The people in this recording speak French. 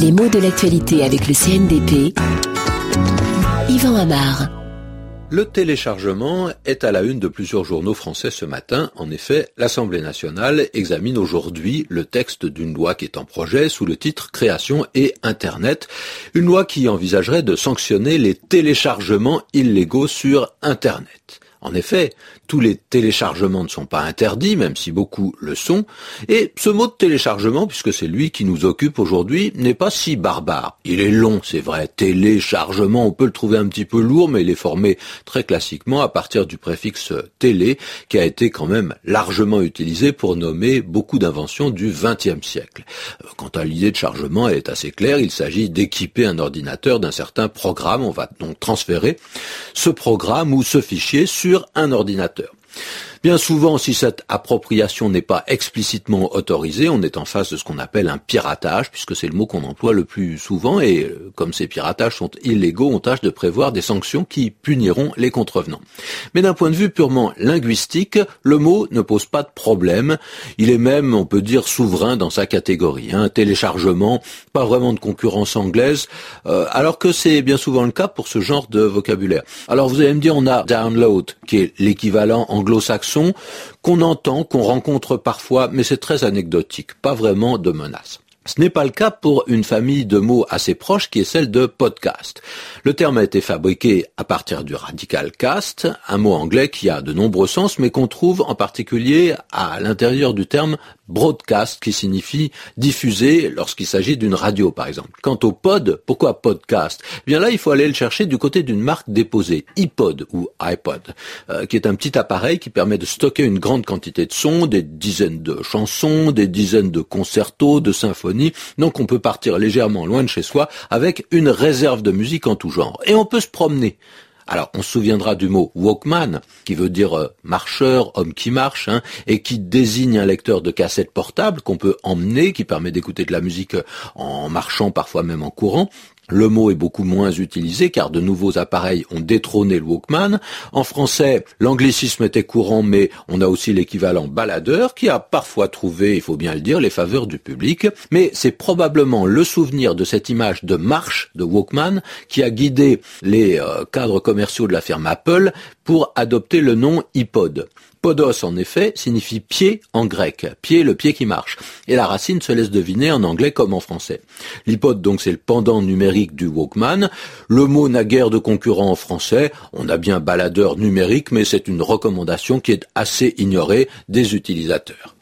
Les mots de l'actualité avec le CNDP. Yvan Amar. Le téléchargement est à la une de plusieurs journaux français ce matin. En effet, l'Assemblée nationale examine aujourd'hui le texte d'une loi qui est en projet sous le titre Création et Internet. Une loi qui envisagerait de sanctionner les téléchargements illégaux sur Internet. En effet, tous les téléchargements ne sont pas interdits, même si beaucoup le sont, et ce mot de téléchargement, puisque c'est lui qui nous occupe aujourd'hui, n'est pas si barbare. Il est long, c'est vrai, téléchargement, on peut le trouver un petit peu lourd, mais il est formé très classiquement à partir du préfixe télé, qui a été quand même largement utilisé pour nommer beaucoup d'inventions du XXe siècle. Euh, quant à l'idée de chargement, elle est assez claire, il s'agit d'équiper un ordinateur d'un certain programme, on va donc transférer ce programme ou ce fichier sur un ordinateur. Bien souvent, si cette appropriation n'est pas explicitement autorisée, on est en face de ce qu'on appelle un piratage, puisque c'est le mot qu'on emploie le plus souvent, et euh, comme ces piratages sont illégaux, on tâche de prévoir des sanctions qui puniront les contrevenants. Mais d'un point de vue purement linguistique, le mot ne pose pas de problème. Il est même, on peut dire, souverain dans sa catégorie. Un téléchargement, pas vraiment de concurrence anglaise, euh, alors que c'est bien souvent le cas pour ce genre de vocabulaire. Alors vous allez me dire, on a download, qui est l'équivalent anglo-saxon qu'on entend, qu'on rencontre parfois, mais c'est très anecdotique, pas vraiment de menace. Ce n'est pas le cas pour une famille de mots assez proche qui est celle de podcast. Le terme a été fabriqué à partir du radical cast, un mot anglais qui a de nombreux sens mais qu'on trouve en particulier à l'intérieur du terme broadcast qui signifie diffuser lorsqu'il s'agit d'une radio par exemple. Quant au pod, pourquoi podcast? Eh Bien là, il faut aller le chercher du côté d'une marque déposée, iPod ou iPod, euh, qui est un petit appareil qui permet de stocker une grande quantité de sons, des dizaines de chansons, des dizaines de concertos, de symphonies. Donc on peut partir légèrement loin de chez soi avec une réserve de musique en tout genre. Et on peut se promener. Alors, on se souviendra du mot Walkman, qui veut dire euh, marcheur, homme qui marche, hein, et qui désigne un lecteur de cassette portable qu'on peut emmener, qui permet d'écouter de la musique euh, en marchant, parfois même en courant. Le mot est beaucoup moins utilisé car de nouveaux appareils ont détrôné le Walkman. En français, l'anglicisme était courant mais on a aussi l'équivalent baladeur qui a parfois trouvé, il faut bien le dire, les faveurs du public. Mais c'est probablement le souvenir de cette image de marche de Walkman qui a guidé les euh, cadres commerciaux de la firme Apple pour adopter le nom iPod. Podos, en effet, signifie pied en grec. Pied, le pied qui marche. Et la racine se laisse deviner en anglais comme en français. L'iPod, donc, c'est le pendant numérique du Walkman. Le mot n'a guère de concurrent en français. On a bien baladeur numérique, mais c'est une recommandation qui est assez ignorée des utilisateurs.